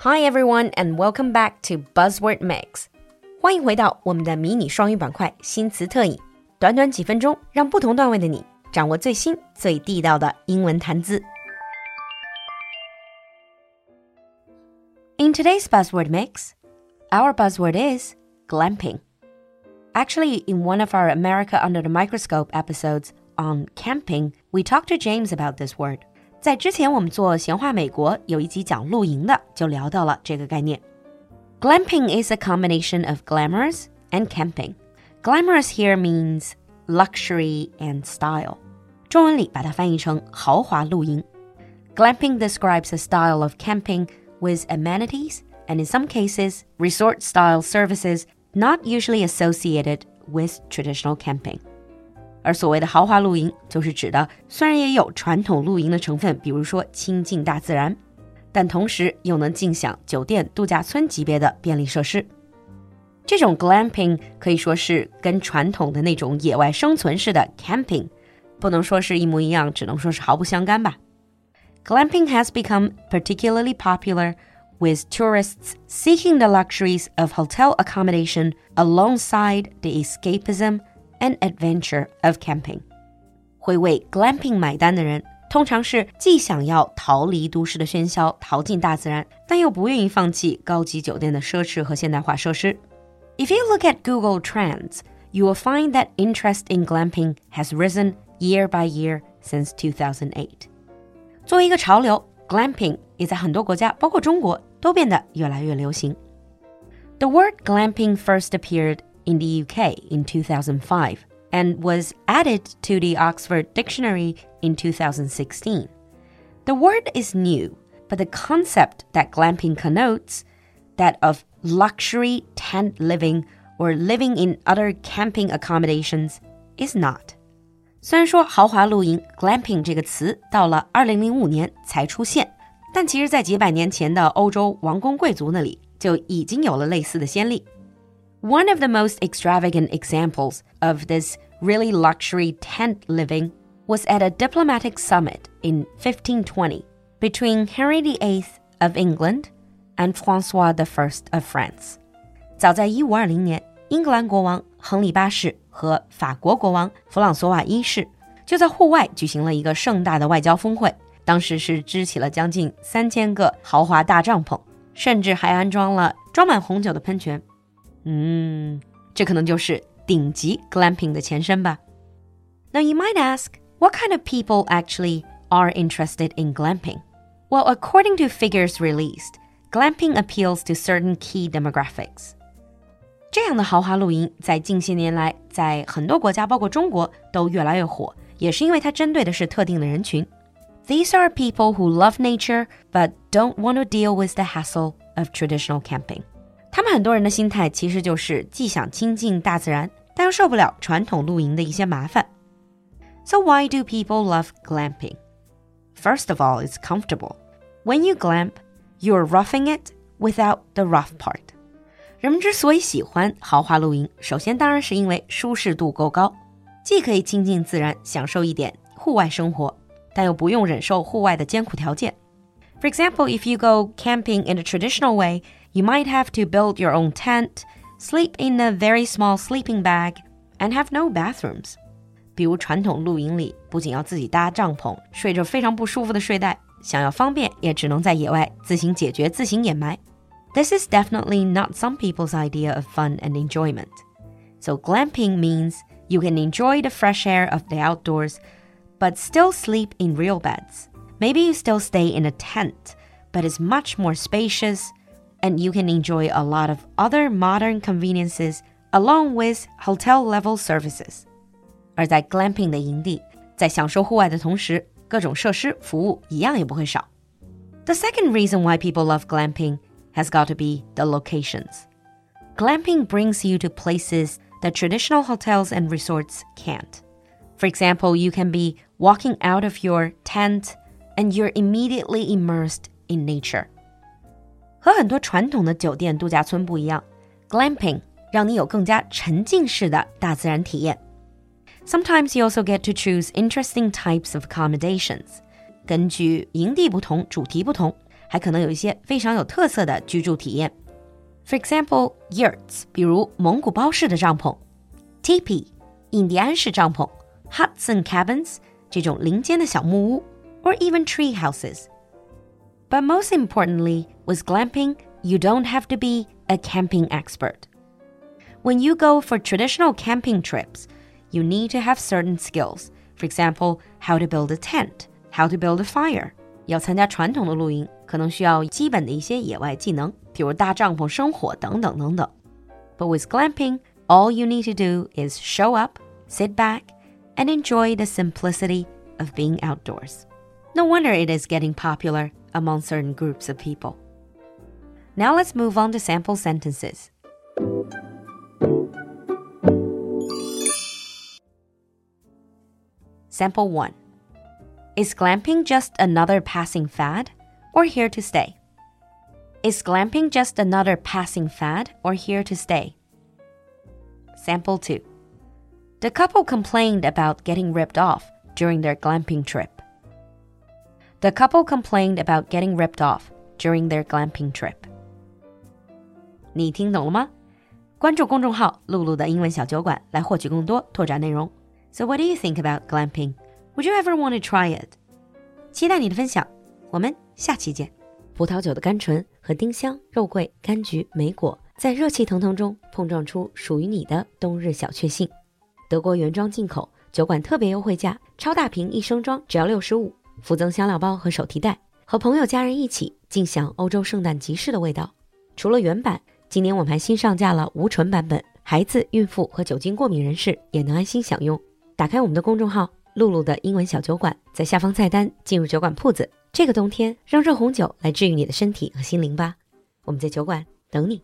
Hi everyone and welcome back to Buzzword Mix。欢迎回到我们的迷你双语板块新词特饮，短短几分钟，让不同段位的你掌握最新最地道的英文谈资。In today's Buzzword Mix, our buzzword is glamping. Actually, in one of our America Under the Microscope episodes on camping, we talked to James about this word. 在之前我们做闲话美国有一集讲露营的，就聊到了这个概念。Glamping is a combination of glamorous and camping. Glamorous here means luxury and style. 中文里把它翻译成豪华露营。Glamping describes a style of camping with amenities and in some cases resort style services not usually associated with traditional camping. 而所谓的豪华露营，就是指的虽然也有传统露营的成分，比如说亲近大自然，但同时又能尽享酒店、度假村级别的便利设施。这种 glamping 可以说是跟传统的那种野外生存式的 camping，不能说是一模一样，只能说是毫不相干吧。Glamping has become particularly popular with tourists seeking the luxuries of hotel accommodation alongside the escapism and adventure of camping. 会为 glamping 买单的人，通常是既想要逃离都市的喧嚣，逃进大自然，但又不愿意放弃高级酒店的奢侈和现代化设施。If you look at Google Trends, you will find that interest in glamping has risen year by year since 2008. 作为一个潮流，glamping 也在很多国家，包括中国，都变得越来越流行。The word glamping first appeared in the UK in 2005 and was added to the Oxford Dictionary in 2016. The word is new, but the concept that glamping connotes, that of luxury tent living or living in other camping accommodations, is not. 虽然说豪华露营 “glamping” 这个词到了2005年才出现，但其实，在几百年前的欧洲王公贵族那里就已经有了类似的先例。 one of the most extravagant examples of this really luxury tent living was at a diplomatic summit in 1520 between Henry VIII of England and Francois I of France. 早在1520年，英格兰国王亨利八世和法国国王弗朗索瓦一世就在户外举行了一个盛大的外交峰会。当时是支起了将近三千个豪华大帐篷，甚至还安装了装满红酒的喷泉。 嗯，这可能就是顶级 glamping 的前身吧。Now you might ask, what kind of people actually are interested in glamping? Well, according to figures released, glamping appeals to certain key demographics. 这样的豪华露营在近些年来，在很多国家，包括中国，都越来越火，也是因为它针对的是特定的人群。These are people who love nature but don't want to deal with the hassle of traditional camping. 他们很多人的心态其实就是既想亲近大自然，但又受不了传统露营的一些麻烦。So why do people love glamping? First of all, it's comfortable. When you glamp, you're roughing it without the rough part. 人们之所以喜欢豪华露营，首先当然是因为舒适度够高，既可以亲近自然，享受一点户外生活，但又不用忍受户外的艰苦条件。For example, if you go camping in a traditional way, you might have to build your own tent, sleep in a very small sleeping bag, and have no bathrooms. 比如传统露营里，不仅要自己搭帐篷，睡着非常不舒服的睡袋，想要方便，也只能在野外自行解决、自行掩埋。This is definitely not some people's idea of fun and enjoyment. So glamping means you can enjoy the fresh air of the outdoors, but still sleep in real beds. Maybe you still stay in a tent, but it's much more spacious and you can enjoy a lot of other modern conveniences along with hotel level services. 而在 glamping 的营地，在享受户外的同时，各种设施服务一样也不会少。The second reason why people love glamping has got to be the locations. Glamping brings you to places that traditional hotels and resorts can't. For example, you can be walking out of your tent and you're immediately immersed in nature. 和很多传统的酒店度假村不一样，glamping 让你有更加沉浸式的大自然体验。Sometimes you also get to choose interesting types of accommodations。根据营地不同，主题不同， 还可能有一些非常有特色的居住体验。For example, yurts，比如蒙古包式的帐篷；teepee，印第安式帐篷；huts and cabins，这种林间的小木屋；or even tree houses. But most importantly, with glamping, you don't have to be a camping expert. When you go for traditional camping trips, you need to have certain skills. For example, how to build a tent, how to build a fire. 要参加传统的露营，可能需要基本的一些野外技能，比如搭帐篷、生火等等等等。But with glamping, all you need to do is show up, sit back, and enjoy the simplicity of being outdoors. No wonder it is getting popular among certain groups of people. Now let's move on to sample sentences. Sample 1 Is glamping just another passing fad or here to stay? Is glamping just another passing fad or here to stay? Sample 2 The couple complained about getting ripped off during their glamping trip. The couple complained about getting ripped off during their glamping trip. 你听懂了吗？关注公众号“露露的英文小酒馆”来获取更多拓展内容。So what do you think about glamping? Would you ever want to try it? 期待你的分享，我们下期见。葡萄酒的甘醇和丁香、肉桂、柑橘、莓果在热气腾腾中碰撞出属于你的冬日小确幸。德国原装进口，酒馆特别优惠价，超大瓶一升装只要六十五，附赠香料包和手提袋，和朋友家人一起尽享欧洲圣诞集市的味道。除了原版，今年我们还新上架了无醇版本，孩子、孕妇和酒精过敏人士也能安心享用。打开我们的公众号“露露的英文小酒馆”，在下方菜单进入酒馆铺子。这个冬天，让热红酒来治愈你的身体和心灵吧。我们在酒馆等你。